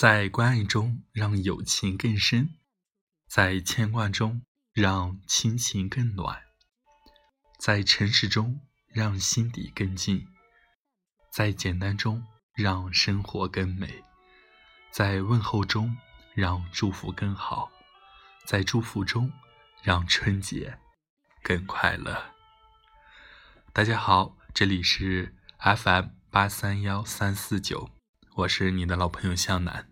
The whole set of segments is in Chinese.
在关爱中让友情更深，在牵挂中让亲情更暖，在诚实中让心底更静，在简单中让生活更美，在问候中让祝福更好，在祝福中让春节更快乐。大家好，这里是 FM 八三幺三四九。我是你的老朋友向南。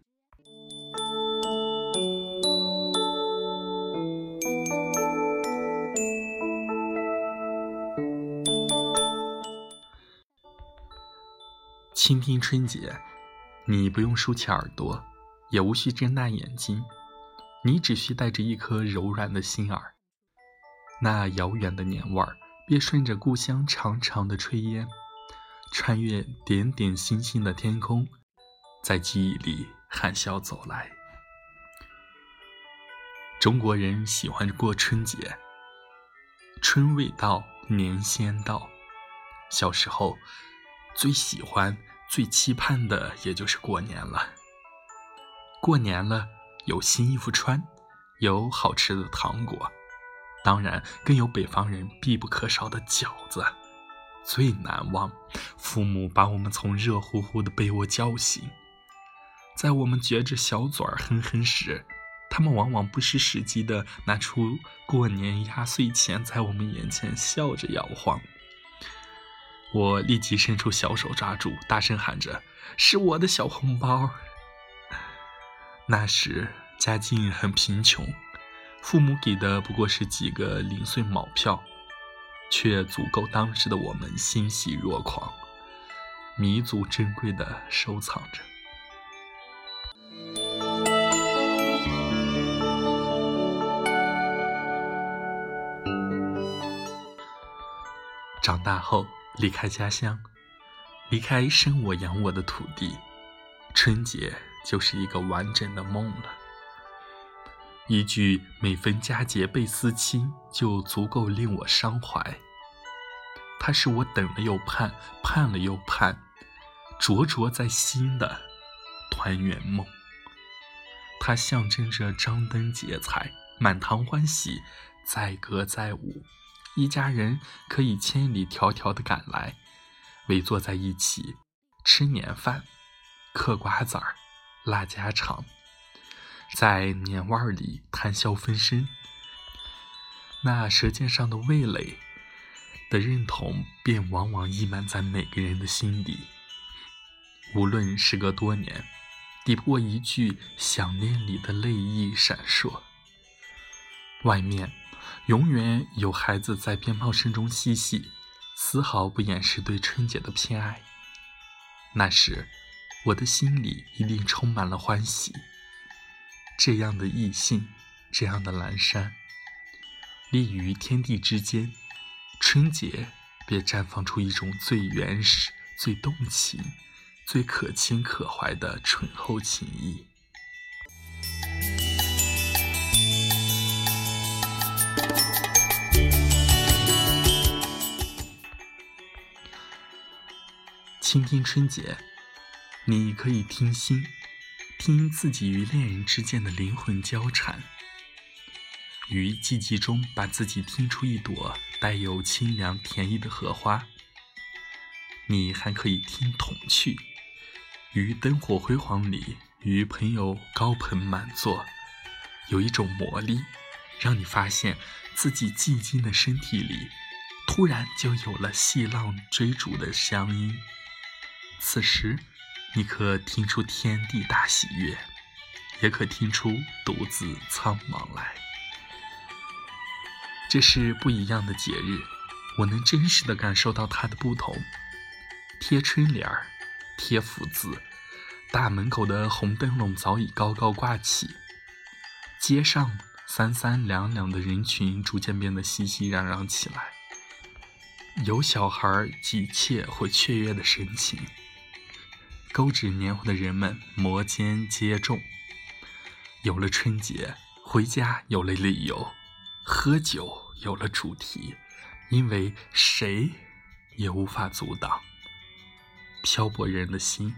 倾听春节，你不用竖起耳朵，也无需睁大眼睛，你只需带着一颗柔软的心儿。那遥远的年味儿，便顺着故乡长长的炊烟，穿越点点星星的天空。在记忆里含笑走来。中国人喜欢过春节，春未到，年先到。小时候最喜欢、最期盼的，也就是过年了。过年了，有新衣服穿，有好吃的糖果，当然更有北方人必不可少的饺子。最难忘，父母把我们从热乎乎的被窝叫醒。在我们撅着小嘴儿哼哼时，他们往往不失时机地拿出过年压岁钱，在我们眼前笑着摇晃。我立即伸出小手抓住，大声喊着：“是我的小红包！”那时家境很贫穷，父母给的不过是几个零碎毛票，却足够当时的我们欣喜若狂，弥足珍贵地收藏着。长大后，离开家乡，离开生我养我的土地，春节就是一个完整的梦了。一句“每逢佳节倍思亲”就足够令我伤怀。它是我等了又盼，盼了又盼，灼灼在心的团圆梦。它象征着张灯结彩，满堂欢喜，载歌载舞。一家人可以千里迢迢的赶来，围坐在一起吃年饭、嗑瓜子儿、拉家常，在年味儿里谈笑风生。那舌尖上的味蕾的认同，便往往溢满在每个人的心底。无论时隔多年，抵不过一句想念里的泪意闪烁。外面。永远有孩子在鞭炮声中嬉戏，丝毫不掩饰对春节的偏爱。那时，我的心里一定充满了欢喜。这样的异性，这样的阑珊，立于天地之间，春节便绽放出一种最原始、最动情、最可亲可怀的醇厚情谊。倾听春节，你可以听心，听自己与恋人之间的灵魂交缠，于寂寂中把自己听出一朵带有清凉甜意的荷花。你还可以听童趣，于灯火辉煌里与朋友高朋满座，有一种魔力，让你发现自己寂静的身体里，突然就有了细浪追逐的乡音。此时，你可听出天地大喜悦，也可听出独自苍茫来。这是不一样的节日，我能真实的感受到它的不同。贴春联儿，贴福字，大门口的红灯笼早已高高挂起，街上三三两两的人群逐渐变得熙熙攘攘起来，有小孩急切或雀跃的神情。勾指年华的人们摩肩接踵。有了春节，回家有了理由，喝酒有了主题，因为谁也无法阻挡漂泊人的心。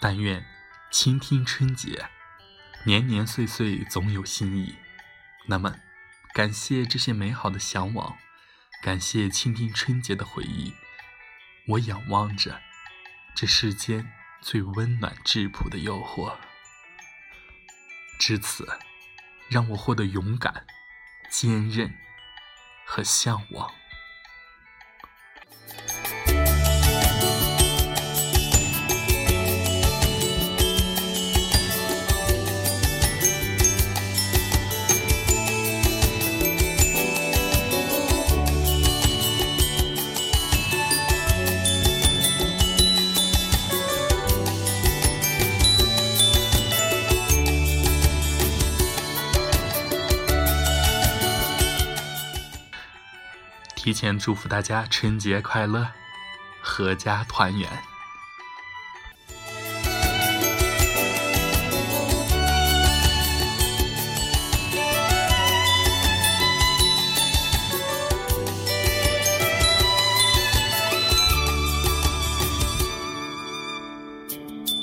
但愿倾听春节，年年岁岁总有新意。那么，感谢这些美好的向往，感谢倾听春节的回忆。我仰望着这世间最温暖质朴的诱惑，至此，让我获得勇敢、坚韧和向往。提前祝福大家春节快乐，阖家团圆。